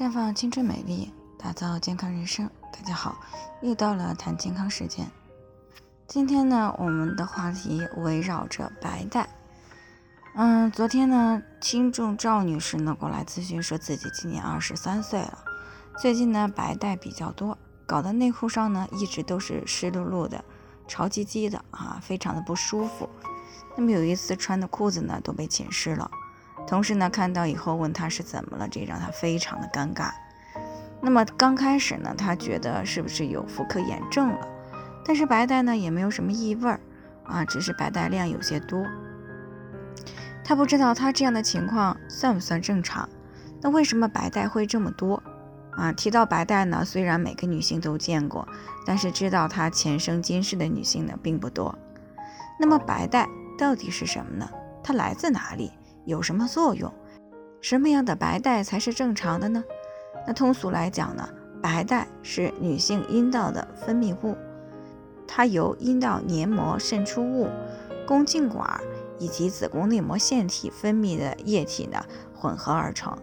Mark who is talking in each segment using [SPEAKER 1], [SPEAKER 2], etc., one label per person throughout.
[SPEAKER 1] 绽放青春美丽，打造健康人生。大家好，又到了谈健康时间。今天呢，我们的话题围绕着白带。嗯，昨天呢，听众赵女士呢过来咨询，说自己今年二十三岁了，最近呢白带比较多，搞得内裤上呢一直都是湿漉漉的、潮唧唧的啊，非常的不舒服。那么有一次穿的裤子呢都被浸湿了。同事呢看到以后问他是怎么了，这让他非常的尴尬。那么刚开始呢，他觉得是不是有妇科炎症了？但是白带呢也没有什么异味儿啊，只是白带量有些多。他不知道他这样的情况算不算正常？那为什么白带会这么多啊？提到白带呢，虽然每个女性都见过，但是知道她前生今世的女性呢并不多。那么白带到底是什么呢？它来自哪里？有什么作用？什么样的白带才是正常的呢？那通俗来讲呢，白带是女性阴道的分泌物，它由阴道黏膜渗出物、宫颈管以及子宫内膜腺体分泌的液体呢混合而成。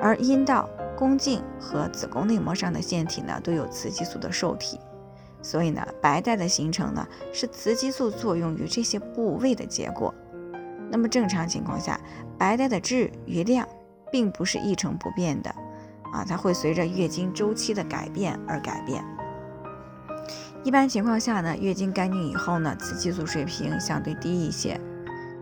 [SPEAKER 1] 而阴道、宫颈和子宫内膜上的腺体呢都有雌激素的受体，所以呢，白带的形成呢是雌激素作用于这些部位的结果。那么正常情况下，白带的质与量并不是一成不变的，啊，它会随着月经周期的改变而改变。一般情况下呢，月经干净以后呢，雌激素水平相对低一些，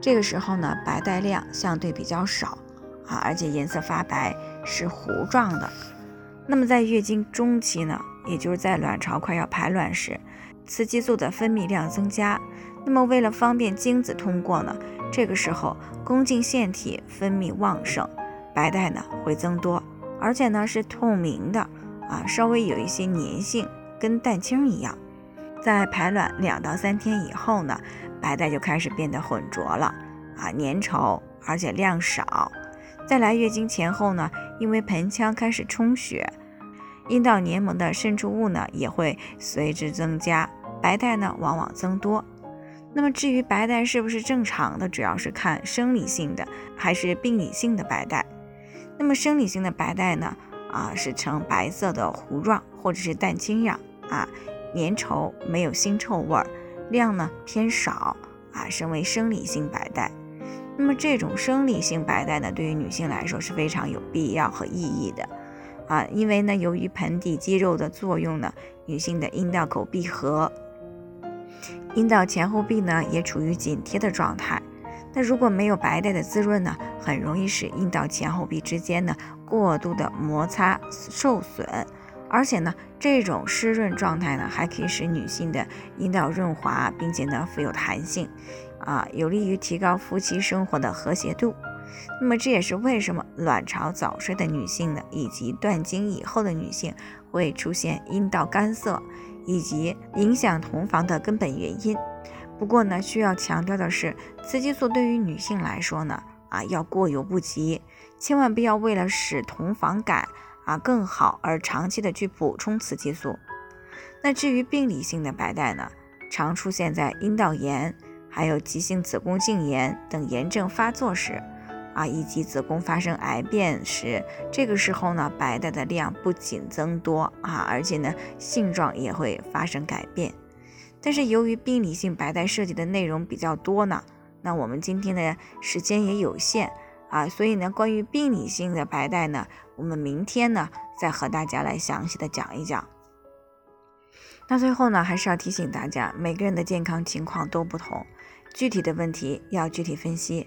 [SPEAKER 1] 这个时候呢，白带量相对比较少，啊，而且颜色发白，是糊状的。那么在月经中期呢，也就是在卵巢快要排卵时，雌激素的分泌量增加，那么为了方便精子通过呢。这个时候，宫颈腺体分泌旺盛，白带呢会增多，而且呢是透明的啊，稍微有一些粘性，跟蛋清一样。在排卵两到三天以后呢，白带就开始变得浑浊了啊，粘稠，而且量少。再来月经前后呢，因为盆腔开始充血，阴道黏膜的渗出物呢也会随之增加，白带呢往往增多。那么至于白带是不是正常的，主要是看生理性的还是病理性的白带。那么生理性的白带呢，啊是呈白色的糊状或者是蛋清样啊，粘稠，没有腥臭味儿，量呢偏少啊，称为生理性白带。那么这种生理性白带呢，对于女性来说是非常有必要和意义的啊，因为呢，由于盆底肌肉的作用呢，女性的阴道口闭合。阴道前后壁呢也处于紧贴的状态，那如果没有白带的滋润呢，很容易使阴道前后壁之间呢过度的摩擦受损，而且呢这种湿润状态呢还可以使女性的阴道润滑，并且呢富有弹性，啊有利于提高夫妻生活的和谐度。那么这也是为什么卵巢早衰的女性呢，以及断经以后的女性会出现阴道干涩。以及影响同房的根本原因。不过呢，需要强调的是，雌激素对于女性来说呢，啊要过犹不及，千万不要为了使同房感啊更好而长期的去补充雌激素。那至于病理性的白带呢，常出现在阴道炎、还有急性子宫颈炎等炎症发作时。啊，以及子宫发生癌变时，这个时候呢，白带的量不仅增多啊，而且呢，性状也会发生改变。但是由于病理性白带涉及的内容比较多呢，那我们今天的时间也有限啊，所以呢，关于病理性的白带呢，我们明天呢再和大家来详细的讲一讲。那最后呢，还是要提醒大家，每个人的健康情况都不同，具体的问题要具体分析。